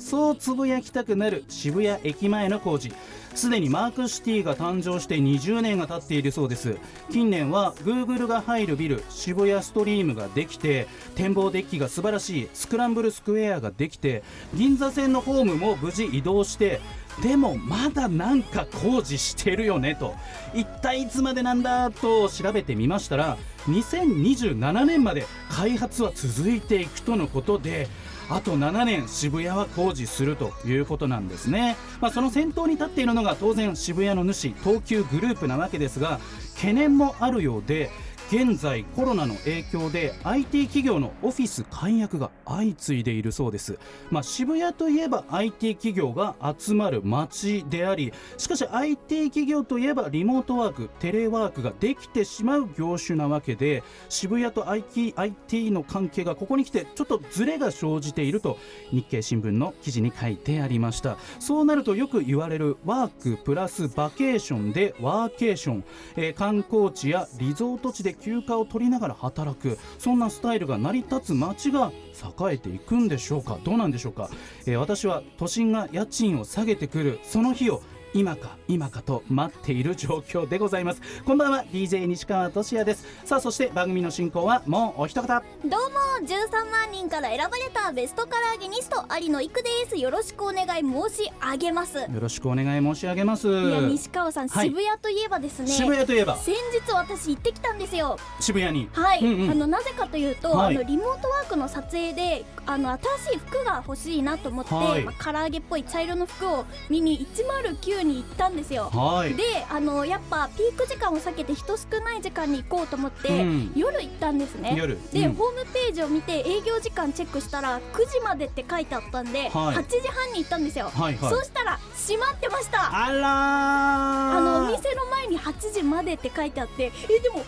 そうつぶやきたくなる渋谷駅前の工事。すでにマークシティが誕生して20年が経っているそうです。近年は Google が入るビル渋谷ストリームができて展望デッキが素晴らしいスクランブルスクエアができて銀座線のホームも無事移動してでもまだなんか工事してるよねと一体いつまでなんだと調べてみましたら2027年まで開発は続いていくとのことであと7年渋谷は工事するということなんですね、まあ、その先頭に立っているのが当然渋谷の主東急グループなわけですが懸念もあるようで現在コロナの影響で IT 企業のオフィス解約が相次いでいるそうです、まあ、渋谷といえば IT 企業が集まる街でありしかし IT 企業といえばリモートワークテレワークができてしまう業種なわけで渋谷と IT, IT の関係がここに来てちょっとズレが生じていると日経新聞の記事に書いてありました。そうなるとよく言われるワークプラスバケーションでワーケーション、えー観光地やリゾート地で休暇を取りながら働く。そんなスタイルが成り立つ街が栄えていくんでしょうか。どうなんでしょうか、えー私は都心が家賃を下げてくる。その日を今か今かと待っている状況でございます。こんばんは DJ 西川俊也です。さあそして番組の進行はもうお一方。どうも13万人から選ばれたベストカラーゲニスト有野育です。よろしくお願い申し上げます。いよろしくお願い申し上げます。や西川さん、はい。渋谷といえばですね。渋谷といえば。先日私行ってきたんですよ。渋谷に。はい、うんうん。あのなぜかというと、はい。あのリモートワークの撮影であの新しい服が欲しいなと思って、はい。まあ、唐揚げっぽい茶色の服を見に109に行ったんですよ。はい。であのやっぱピーク時間を避けて人少ない時間に行こうと思って、うん。夜行ったんですね。夜。で、うん。ホームページを見て営業時間チェックしたら9時までって書いてあったんで、はい。8時半に行ったんですよ、はいはい。そうしたら閉まってました。あらー。あのお店の前に8時までって書いてあってえでもホーム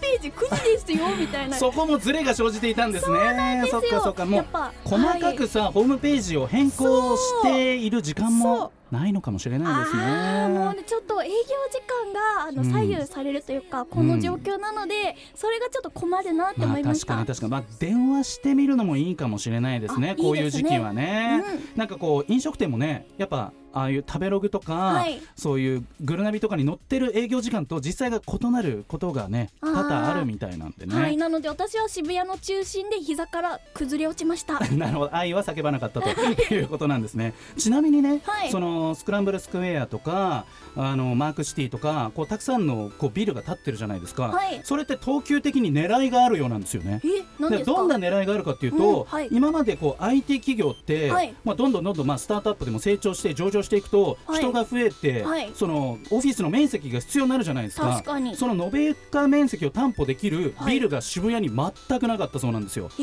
ページ9時ですよ みたいな。そこもズレが生じていたんですね。ですよ。そっかそっか。もうやっぱ細かくさ、ホームページを変更している時間そもうないのかもしれないですね。もうねちょっと営業時間があのうん。左右されるというか、この状況なので、それがちょっと困るなってまあ思いました、確かに確かに。まあ電話してみるのもいいかもしれないですねあこういう時期はね。うん。なんかこう飲食店もねやっぱああいう食べログとか、はい。そういうグルナビとかに載ってる営業時間と実際が異なることがね多々あるみたいなんでね、はい。なので私は渋谷の中心で膝から崩れ落ちました。なるほど。愛は叫ばなかったということなんですね。ちなみにね、はい。そのスクランブルスクエアとかあのマークシティとかこうたくさんのこうビルが建ってるじゃないですか、はい。それって東急的に狙いがあるようなんですよね。ですか？どんな狙いがあるかっていうと、うんはい。今までこう IT 企業って、はい。まあ、どんどんどんどんまあスタートアップでも成長して上場していくと、はい。人が増えて、はい。そのオフィスの面積が必要になるじゃないですか。確かに。その延べ床面積を担保できるはい。ビルが渋谷に全くなかったそうなんですよ。え。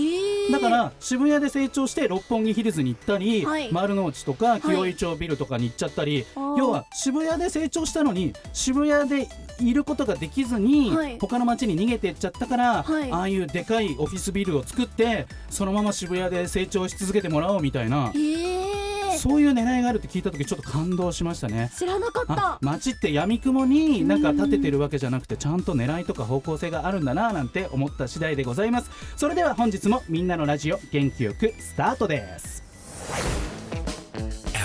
ー、だから渋谷で成長して六本木ヒルズに行ったり、はい。丸の内とか清井町ビルとかに行っちゃったり、要は渋谷で成長したのに渋谷でいることができずに、はい。他の街に逃げていっちゃったから、はい。ああいうでかいオフィスビルを作ってそのまま渋谷で成長し続けてもらおうみたいなえ、ー、そういう狙いがあるって聞いた時ちょっと感動しましたね。知らなかっあた街って闇雲になんか立ててるわけじゃなくてちゃんと狙いとか方向性があるんだななんて思った次第でございます。それでは本日もみんなのラジオ元気よくスタートです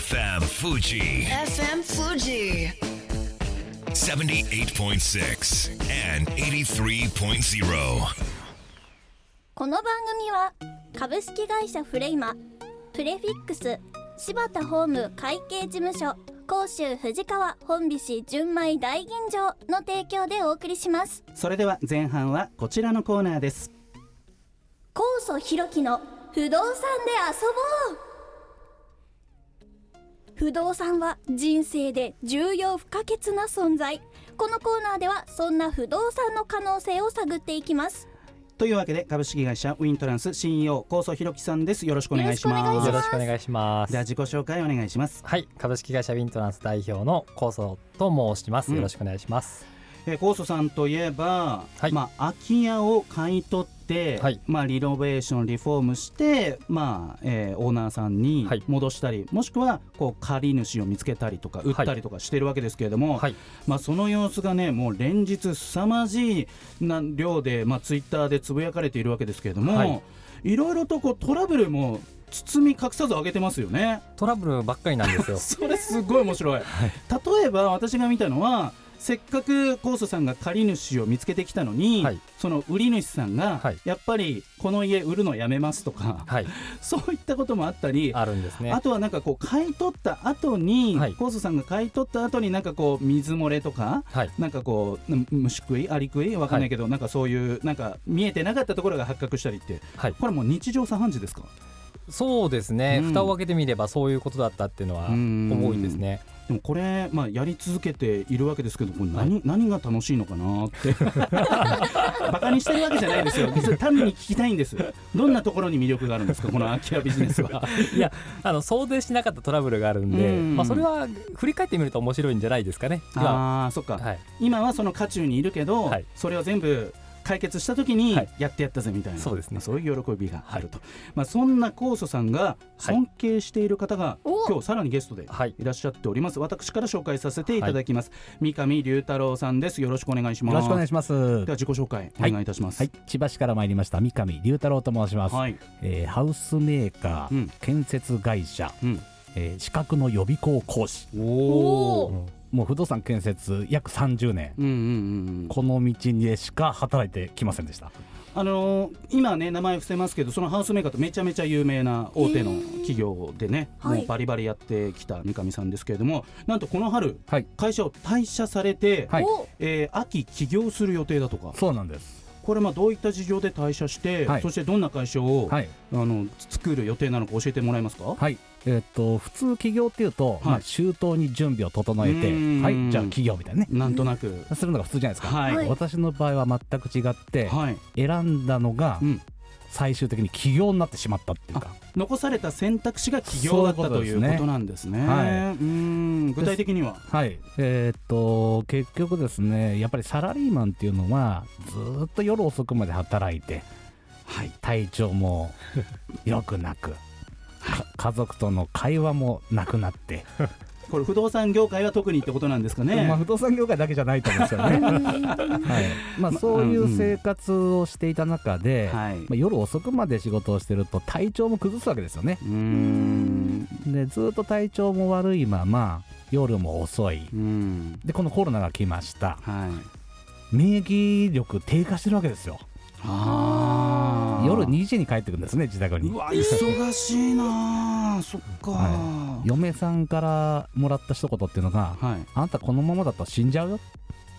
FM Fuji FM Fuji. 78.6 and 83.0. この番組は株式会社フレイマプレフィックス柴田ホーム会計事務所甲州藤川本菱純米大吟醸の提供でお送りしますそれでは前半はこちらのコーナーです高祖弘樹の不動産で遊ぼう不動産は人生で重要不可欠な存在。このコーナーではそんな不動産の可能性を探っていきます。というわけで株式会社ウィントランス CEO 高曽弘樹さんです。よろしくお願いします。よろしくお願いします。では自己紹介お願いします。はい。株式会社ウィントランス代表の高曽と申します。うん。よろしくお願いします、えー、高曽さんといえば、はい。まあ、空き家を買い取って、はい。まあ、リノベーションリフォームして、まあえーオーナーさんにはい。戻したり、もしくはこう借り主を見つけたりとか売ったりとかしてるわけですけれども、はい。まあ、その様子がねもう連日凄まじいな量で、まあ、ツイッターでつぶやかれているわけですけれども、はい。い、ろいろとこうトラブルも包み隠さず上げてますよね。トラブルばっかりなんですよ。それすごい面白い、例えば私が見たのはせっかく高祖さんが借り主を見つけてきたのに、はい。その売り主さんが、はい。やっぱりこの家売るのやめますとか、はい。そういったこともあったりあるんですね。あとはなんかこう買い取った後に、はい。高祖さんが買い取った後になんかこう水漏れとかはい。なんかこうむ虫食いアリ食いわかんないけど、なんかそういうなんか見えてなかったところが発覚したりってはい。これもう日常茶飯事ですか？そうですね、うん。蓋を開けてみればそういうことだったっていうのはうん。多いですねでもこれ、まあ、やり続けているわけですけどこれ何,、何が楽しいのかなって。バカにしてるわけじゃないですよ。単に聞きたいんです。どんなところに魅力があるんですか？この空き家ビジネスは。いやあの想定しなかったトラブルがあるんで、うん。まあ、それは振り返ってみると面白いんじゃないですかね。あそっか、はい。今はその渦中にいるけど、はい。それを全部解決した時にはい。やってやったぜみたいな、そうですね。まあそういう喜びがあると、まあ、そんな高祖さんが尊敬している方が、お。今日さらにゲストではい。いらっしゃっております。私から紹介させていただきます、三上龍太郎さんです。よろしくお願いします。よろしくお願いします。では自己紹介お願いいたします。はい、千葉市から参りました。三上龍太郎と申します。はい。えーハウスメーカー、うん。建設会社、うん。えー資格の予備校講師、おおお。もう不動産建設約30年。うんうんうんうん。この道にしか働いてきませんでした。あのー今ね名前伏せますけどそのハウスメーカーとめちゃめちゃ有名な大手の企業でね、はいもうバリバリやってきた三上さんですけれどもなんとこの春はい、会社を退社されて、はいおえー秋起業する予定だとかそうなんです。これまあどういった事情で退社して、はいそしてどんな会社を、はい、あの作る予定なのか教えてもらえますか？はい。えーっと普通起業っていうと、まあ周到に準備を整えて、うん。はい、じゃあ起業みたいなね。なんとなく、するのが普通じゃないですか。はい。はい私の場合は全く違って、はい、選んだのが、うん。最終的に起業になってしまったっていうか。残された選択肢が起業だったということですね。ことなんですね。はい。うん具体的には？はい、えーっと結局ですねやっぱりサラリーマンっていうのはずーっと夜遅くまで働いてはい。体調も良くなく、か家族との会話もなくなって、これ不動産業界は特にってことなんですかね。まあ、不動産業界だけじゃないと思うんですよね、はいまあ、そういう生活をしていた中で、はい。まあ、夜遅くまで仕事をしてると体調も崩すわけですよねうーん。でずーっと体調も悪いまま夜も遅いうん。でこのコロナが来ましたはい。免疫力低下してるわけですよ。夜2時に帰ってくるんですね自宅に。うわ忙しいなあ。そっか。は嫁さんからもらった一言っていうのがはい。あなたこのままだと死んじゃうよ。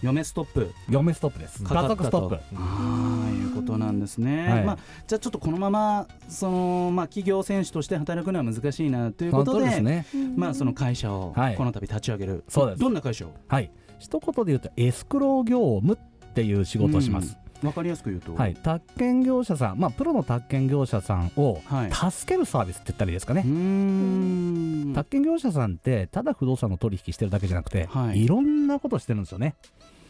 嫁ストップ。嫁ストップです。家族ストップ。ああいうことなんですね。はい。まあじゃあちょっとこのままそのまあ企業選手として働くのは難しいなということで。ね。まあその会社をはい。この度立ち上げる、そうです。どんな会社を？はい。一言で言うとエスクロー業務っていう仕事をします、わかりやすく言うと、はい。宅建業者さんまあプロの宅建業者さんをはい。助けるサービスって言ったらいいですかね。う、ーん。宅建業者さんってただ不動産の取引してるだけじゃなくて、はい。い、ろんなことしてるんですよね、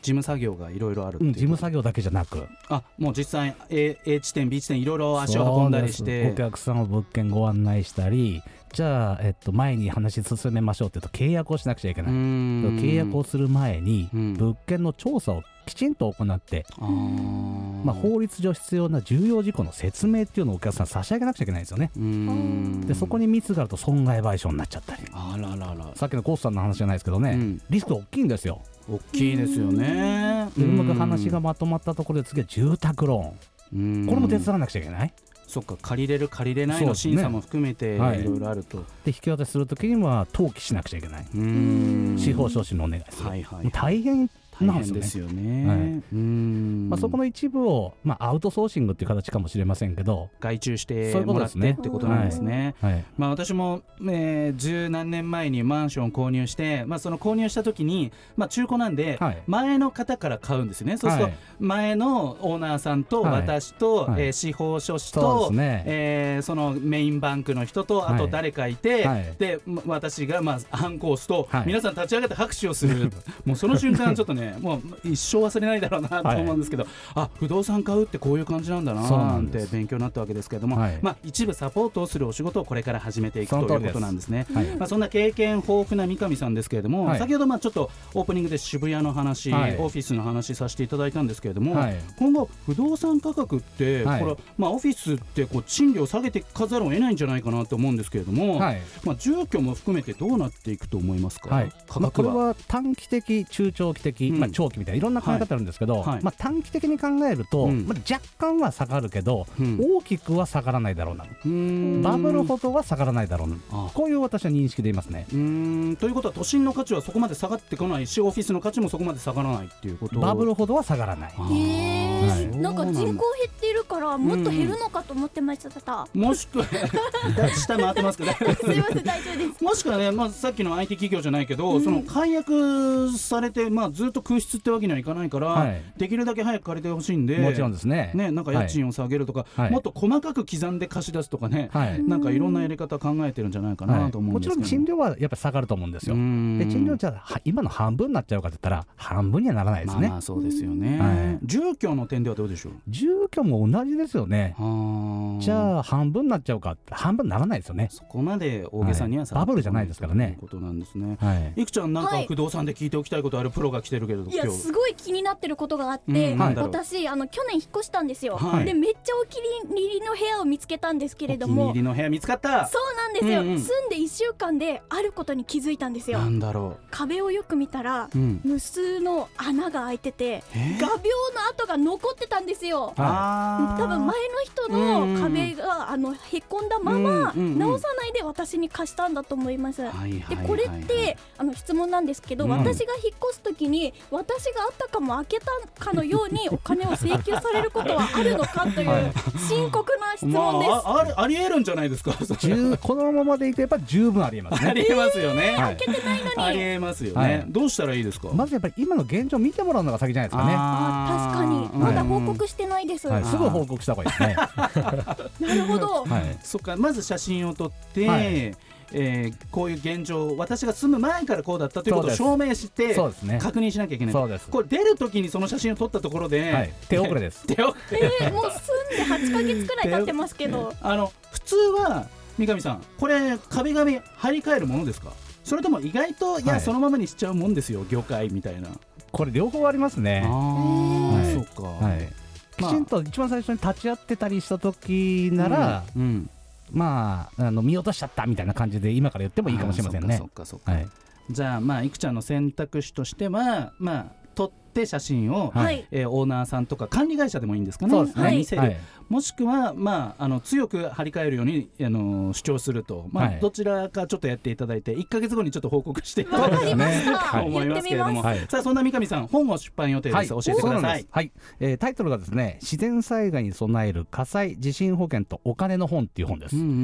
事務作業がいろいろあるう。ん、事務作業だけじゃなく。あもう実際 A, A 地点 B 地点いろいろ足を運んだりして。お客さんを物件ご案内したりじゃあ、えっと、前に話進めましょうって言うと契約をしなくちゃいけない、契契約をする前にうん。物件の調査をきちんと行って、まあ、法律上必要な重要事項の説明っていうのをお客さん差し上げなくちゃいけないんですよね。でそこにミスがあると損害賠償になっちゃったり。あららら。さっきのコースさんの話じゃないですけどね、うん。リスク大きいんですよ。大きいですよね。でうまく話がまとまったところで次は住宅ローン。うん。これも手伝わなくちゃいけない？そっか借りれる借りれないの審査も含めていはい。ろいろあると、で引き渡しするときには登記しなくちゃいけない。うん。司法書士のお願いする、はいはい。大変大変ですよね。はい。うん。まあ、そこの一部を、まあ、アウトソーシングっていう形かもしれませんけど、外注してもらってね。ってことなんですね。はい、まあ、私も、えー十何年前にマンションを購入して、まあ、その購入した時に、まあ、中古なんで、はい。前の方から買うんですよね。そうすると、はい。前のオーナーさんとはい。私と、はい。えー司法書士とですね。えーそのメインバンクの人とあとはい誰かいて、はい。でま私がまあハンコを押すと、はい。皆さん立ち上がって拍手をする。もうその瞬間ちょっとねもう一生忘れないだろうなと思うんですけど、あ不動産買うってこういう感じなんだなななんて勉強になったわけですけれども、はい。まあ、一部サポートをするお仕事をこれから始めていくということなんですね。はい。まあ、そんな経験豊富な三上さんですけれども、はい。先ほどまあちょっとオープニングで渋谷の話、はい。オフィスの話させていただいたんですけれども、はい。今後不動産価格って、はい。これまあ、オフィスってこう賃料下げていかざるを得ないんじゃないかなと思うんですけれども、はい。まあ、住居も含めてどうなっていくと思いますか、まあ、こ。れは短期的、中長期的、うんまあ、長期みたいないろんな考え方あるんですけど、はい。はい。まあ、短期的に考えると、うん。まあ、若干は下がるけど、うん。大きくは下がらないだろうな、バブルほどは下がらないだろうな、あこういう私は認識でいますね。うーん。ということは都心の価値はそこまで下がってこないしオフィスの価値もそこまで下がらないっていうこと。バブルほどは下がらない。あへーなんか人口減だってるからもっと減るのかと思ってました。もしくは 下回ってますけど。すいません大丈夫です。もしくはね、まあ、さっきの IT 企業じゃないけど、うん。その解約されて、まあ、ずっと空室ってわけにはいかないから、はい。できるだけ早く借りてほしいんでもちろんですね。ね、なんか家賃を下げるとか、はい。もっと細かく刻んで貸し出すとかね、はい。なんかいろんなやり方考えてるんじゃないかはないと思うんもちろんですけど、賃料はやっぱり下がると思うんですよ。うん。で賃料じゃ今の半分になっちゃうかって言ったら半分にはならないですね。まあまあそうですよね、はい。住居の点ではどうでしょう？住居も同じですよね。あ。じゃあ半分になっちゃうか半分にならないですよね。そこまで大げさにははい。バブルじゃないですからね。ことなんですね。はい。いくちゃんなんかはい。不動産で聞いておきたいことある？プロが来てるけれどいやすごい気になってることがあって、うんなんだろう。私あの去年引っ越したんですよ、はい。でめっちゃお気に入りの部屋を見つけたんですけれどお気にも入りの部屋見つかった。そうなんですよ、うんうん。住んで1週間であることに気づいたんですよ。なんだろ壁をよく見たらう、うん、無数の穴が開いててえー？画鋲の跡が残ってたんですよ。多分前の人の壁があのへこんだまま直さないで私に貸したんだと思います。はいはいはいはい。でこれってあの質問なんですけど、うん。私が引っ越すときに私があったかも開けたかのようにお金を請求されることはあるのかという深刻な質ま問です。あ、あありありえるんじゃないですか？このままでいけば十分ありえますあね。りえますよね。はい開けてないのありに。えますよはいね。どうしたらいいですか？まずやっぱり今の現状を見てもらうのが先じゃないですかね。あ確かにーまだ報うん告してないです。はい、なすぐ報告した方がいいですね。るほど。はい。そっか、まず写真を撮って。はいえーこういう現状私が住む前からこうだったということを証明してそうですね。確認しなきゃいけないそうです。これ出るときにその写真を撮ったところで、はい。手遅れです。手 をえー、もう住んで8ヶ月くらい経ってますけど。あの普通は三上さんこれ壁紙張り替えるものですか？それとも意外といや、はいそのままにしちゃうもんですよ業界みたいなこれ両方ありますね。あはいあそうか、はい。きちんと一番最初に立ち会ってたりした時なら、うん、うんまああの見落としちゃったみたいな感じで今から言ってもいいかもしれませんねそっ。かそはい。じゃあまあいくちゃんの選択肢としてはまあ撮って写真を、はいはい。えーオーナーさんとか管理会社でもいいんですかねそうですね。はい見せる、はいもしくは、まあ、あの強く張り替えるように、あの主張すると、まあはい。どちらかちょっとやっていただいて1か月後にちょっと報告していただけわかりました。と思いますけれども、。はい。さあそんな三上さん本を出版予定です、教えてください。はい、えータイトルがですね自然災害に備える火災地震保険とお金の本っていう本です、うんうんうんう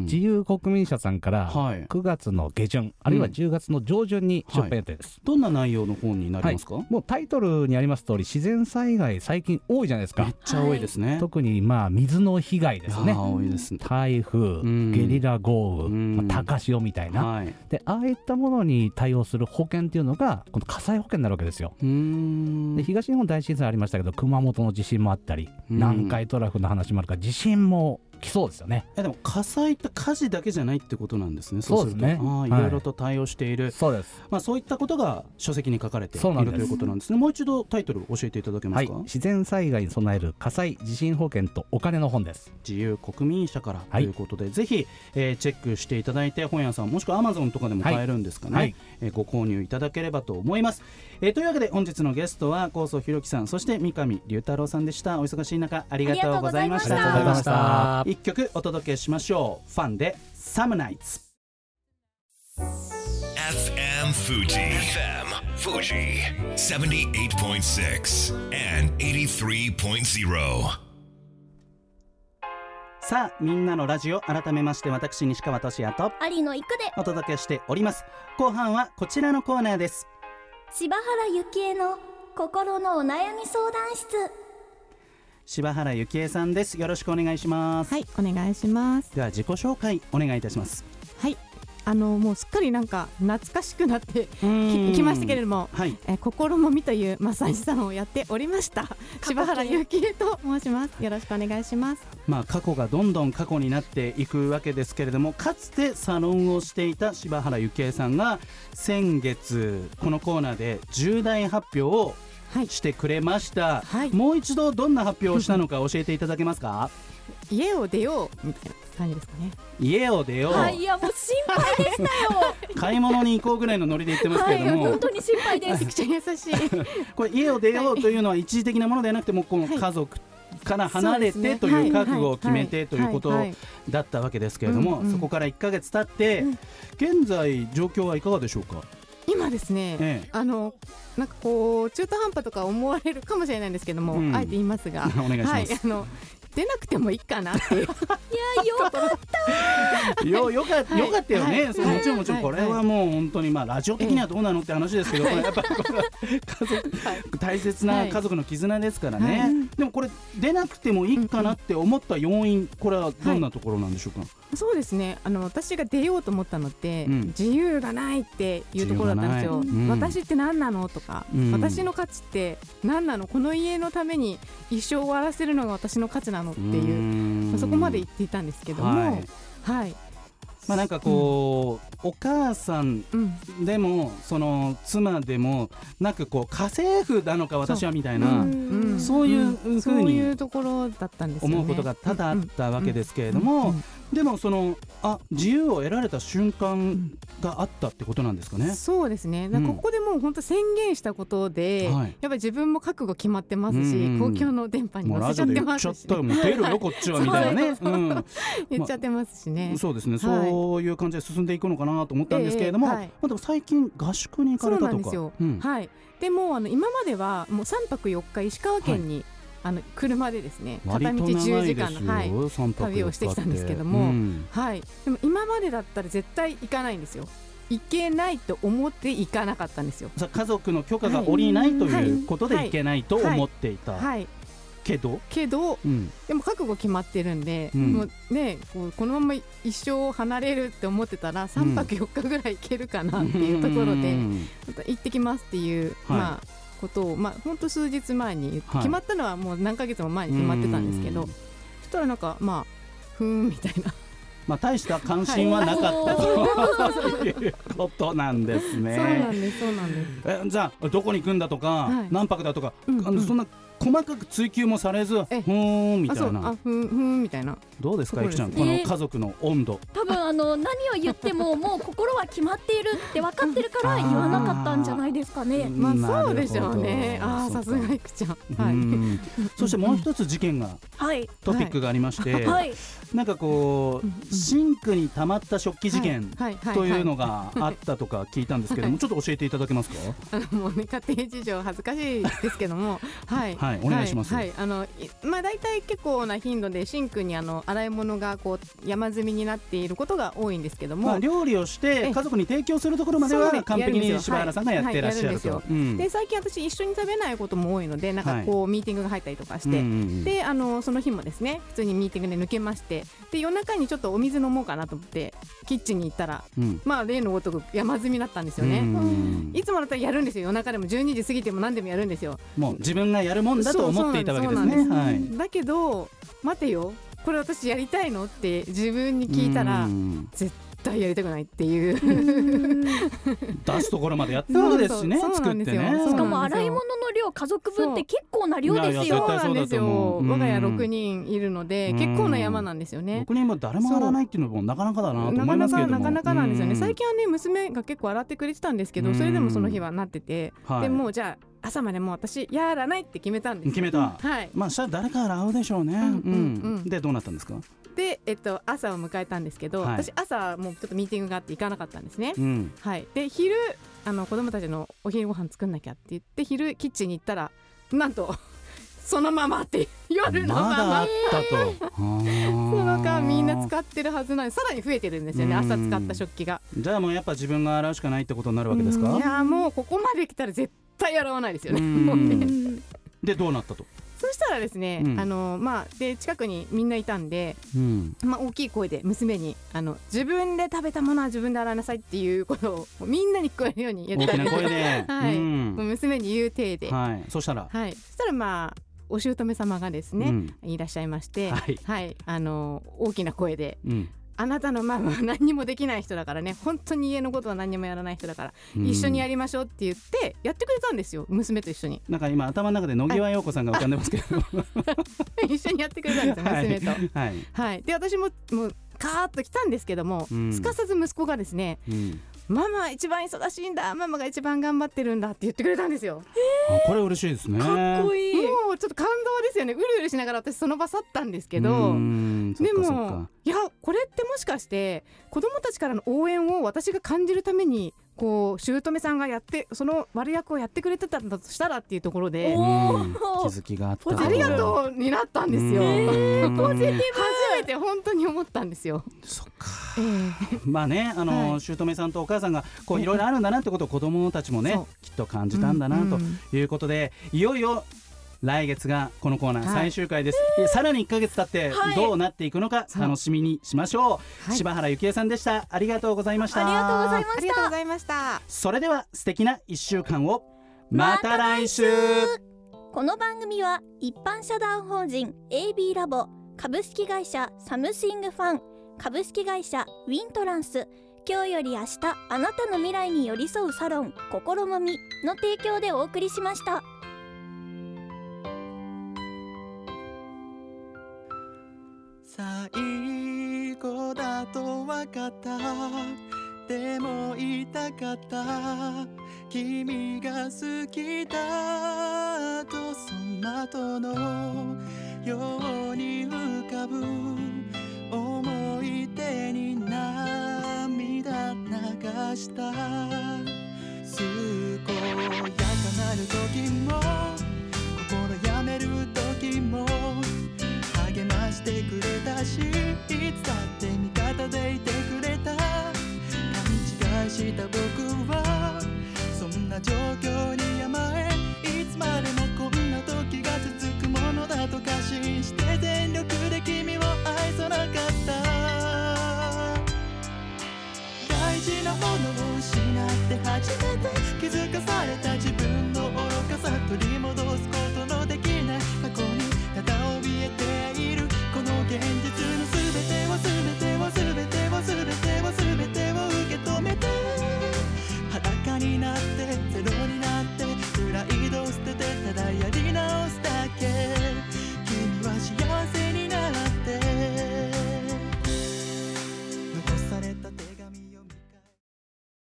ん自由国民社さんからはい。9月の下旬、あるいはうん。10月の上旬に出版予定です、どんな内容の本になりますか、もうタイトルにあります通り自然災害最近多いじゃないですか。めっちゃ多いですね。特にまあ水の被害ですね。すね。台風、ん。ゲリラ豪雨、うん。まあ高潮みたいな、はい。でああいったものに対応する保険っていうのがこの火災保険になるわけですよ。で東日本大震災ありましたけど熊本の地震もあったり、うん。南海トラフの話もあるから地震も来そうですよね。えでも火災って火事だけじゃないってことなんですね。そうですね。あーいはい。ろいろと対応している、そうです。まあそういったことが書籍に書かれているということなんですね。もう一度タイトル教えていただけまはい。すか。自然災害に備える火災地震保険とお金の本です。自由国民社からとはい。いうことで、ぜひ、えーチェックしていただいて本屋さんもしくはアマゾンとかでも買えるんですかね、はい。えーご購入いただければと思います、えーというわけで本日のゲストは高曽弘樹さんそして三上龍太郎さんでした。お忙しい中ありがとうございました一曲お届けしましょうファンでサムナイツ FM Fuji. FM Fuji. 78.6 and 83.0. さあみんなのラジオ改めまして私西川俊也と有野行くでお届けしております後半はこちらのコーナーです柴原幸恵の心のお悩み相談室柴原幸恵さんですよろしくお願いします、はい、お願いします。では自己紹介お願いいたしますはい、あのもうすっかりなんか懐かしくなってきましたけれども、はいえー心もみというマッサージサロンをやっておりました。柴原幸恵と申します。よろしくお願いします。まあ過去がどんどん過去になっていくわけですけれどもかつてサロンをしていた柴原幸恵さんが先月このコーナーで重大発表をはい、してくれました、はい。もう一度どんな発表をしたのか教えていただけますか？家を出ようみたいな感じですかね。家を出よう、はいいやもう心配でしたよ。買い物に行こうぐらいのノリで言ってますけはいれども、本当に心配です。めちゃくちゃ優しい。これ家を出ようというのは一時的なものではなくてもうこのはい家族から離れてという覚悟を決めてはい。ということはいはいだったわけですけれどもそこから1ヶ月経ってうん現在状況はいかがでしょうか今ですね、ええ。あのなんかこう中途半端とか思われるかもしれないんですけども、うん。あえて言いますが、はい、あの出なくてもいいかなっていう。いやよかっよよかはい。よかったよね、はい。そうもちろんもちろんはい。これはもう本当にまあラジオ的にはどうなのって話ですけど、やっぱ家族、大切な家族の絆ですからね、はい。でもこれ出なくてもいいかなって思った要因これはどんなところなんでしょうか、そうですね。あの私が出ようと思ったのって、うん。自由がないっていうところだったんですよ、私って何なのとか、うん。私の価値って何なの？この家のために一生終わらせるのが私の価値なのっていううそこまで言っていたんですけどもははい。い、まあなんかこう、お母さんうん。でもその妻でもなくこう家政婦なのか私はみたいな、うん。そういう風にそういうところだったんですよね。思うことが多々あったわけですけれどうんも、うんでもそのあ自由を得られた瞬間があったってことなんですかね。そうですね、ここでもう本当宣言したことで、はい。やっぱり自分も覚悟決まってますし、うん公共の電波に乗せちゃってますし。ちゃったよもう出るよこっちはみたいなね。う。ん。言っちゃってますしね。そうですね、はい。そういう感じで進んでいくのかなと思ったんですけれども、ええはい。まあでも最近合宿に行かそうれたとか。なんですよ。うん。はい。でもあの今まではもう三泊四日石川県に、あの車でですね片道10長いですよ、時間のはい旅をしてきたんですけどもうん。はい。でも今までだったら絶対行かないんですよ。行けないと思って行かなかったんですよ。さ家族の許可が下りないということではい。いけないと思っていた。はい。けど、けどうん。でも覚悟決まってるんで、うん。もうねこうこのまま一生離れるって思ってたら三泊四日ぐらい行けるかなっていうところで。うん。また行ってきますっていう、はい。まあことをまあ本当数日前に言って、はい。決まったのはもう何ヶ月も前に決まってたんですけど、うん。そしたらなんかまあふーんみたいな、まあ大した関心はなかったということなんですね。そうなんですそうなんです。えじゃあどこに行くんだとか、はい。何泊だとか、そんな細かく追求もされず、ふえ。ーんみたいな。ふーんふーんみたいな。どうですか、ゆきちゃん、この家族の温度。多分あの何を言ってももう心は決まっているって分かってるから言わなかったんじゃないですかね。まあそうでしょうね。あさすがいくちゃん。はい。うん。そしてもう一つ事件がはい。トピックがありまして、はい。なんかこう、シンクに溜まった食器事件というのががあったとか聞いたんですけども、ちょっと教えていただけますか？もうね家庭事情恥ずかしいですけども。はい。はいお願いします。はい、はいあのいまあ大体結構な頻度でシンクにあの洗い物がこう山積みになっていることが多いんですけども、まあ、料理をしてええ。家族に提供するところまでは完璧に柴原さんがやってらっしゃると。はいはいうん。で最近私一緒に食べないことも多いのでなんかこう、ミーティングが入ったりとかして、であのその日もですね普通にミーティングで抜けまして。で夜中にちょっとお水飲もうかなと思ってキッチンに行ったらうん。まあ例のごとく山積みだったんですよね。うんいつもだったらやるんですよ。夜中でも12時過ぎても何でもやるんですよ。もう自分がやるもんだと思っていたわけですね。そうそうなんはい。ですだけど待てよ。これ私やりたいの？って自分に聞いたらうん。絶対やりたくないっていう。出すところまでやってるわけですしね作ってね。そうなんですよ。しかも洗い物の量家族分って結構な量ですよ。そうなんですよ。我が家6人いるのでうん。結構な山なんですよね。僕にも誰も洗わないっていうのもなかなかだなと思いなかますけれども。なかなかなかなんですよね、うん最近はね娘が結構洗ってくれてたんですけどそれでもその日はなってて、はい。でもうじゃあ朝までもう私やらないって決めたんです決めた。はい。まあしたら誰か洗うでしょうね。うんうんでどうなったんですか？で、えっと、朝を迎えたんですけど、はい。私朝もうちょっとミーティングがあって行かなかったんですね。うん。はい、で昼あの子供たちのお昼ご飯作んなきゃって言って昼キッチンに行ったらなんと そのままって夜のまままだあったと、そその間みんな使ってるはずなんでさらに増えてるんですよねうん。朝使った食器が。じゃあもうやっぱ自分が洗うしかないってことになるわけですか？いやーもうここまで来たら絶対洗わないですよね。でどうなったと、そしたらですね、うん。あのまあで近くにみんないたんで、うん、まあ、大きい声で娘にあの自分で食べたものは自分で洗いなさいっていうことをみんなに聞こえるように言って大きな声で、はい。うん。娘に言う体で、はい。はい、そしたら、そしたらまあお姑様がですね、うん。いらっしゃいまして、はい。あの大きな声でうんあなたのママは何にもできない人だからね。本当に家のことは何にもやらない人だから、うん。一緒にやりましょうって言ってやってくれたんですよ。娘と一緒に。なんか今頭の中で野際陽子さんが浮かんでますけど、一緒にやってくれたんですよはい。娘と。はい、はい、で私ももうカーッと来たんですけども、うん。すかさず息子がですねうん、「ママは一番忙しいんだママが一番頑張ってるんだ」って言ってくれたんですよ。あこれ嬉しいですね。かっこいいいもうちょっと感動ですよねうるうるしながら私その場去ったんですけど。でもいやこれってもしかして子供たちからの応援を私が感じるためにこう姑さんがやってその悪役をやってくれてたんだとしたらっていうところでうん気づきがあったありがとうになったんですよ。うんポジティブ初めて本当に思ったんですよ。そっか。ええ。まあねあの、はい。姑さんとお母さんがこういろいろあるんだなってことを子供たちもねきっと感じたんだなとうんいうことで、いよいよ来月がこのコーナーはい。最終回です、えさらに1ヶ月経ってはい。どうなっていくのか楽しみにしましょう、はい。柴原幸恵さんでした。ありがとうございました。ありがとうございまありがとうございました。それでは素敵な1週間を。また来週。この番組は一般社団法人 AB ラボ株式会社サムシングファン株式会社ウィントランス。今日より明日あなたの未来に寄り添うサロン心もみの提供でお送りしました。最後だと分かった。でも言いたかった。君が好きだとその後のように浮かぶ思い出に涙流した。健やかなる時も心やめる時も励ましてくれたしいつだって味方でいてくれた。勘違いした僕は。そんな状況初めて気づかされた自分の愚かさ取り戻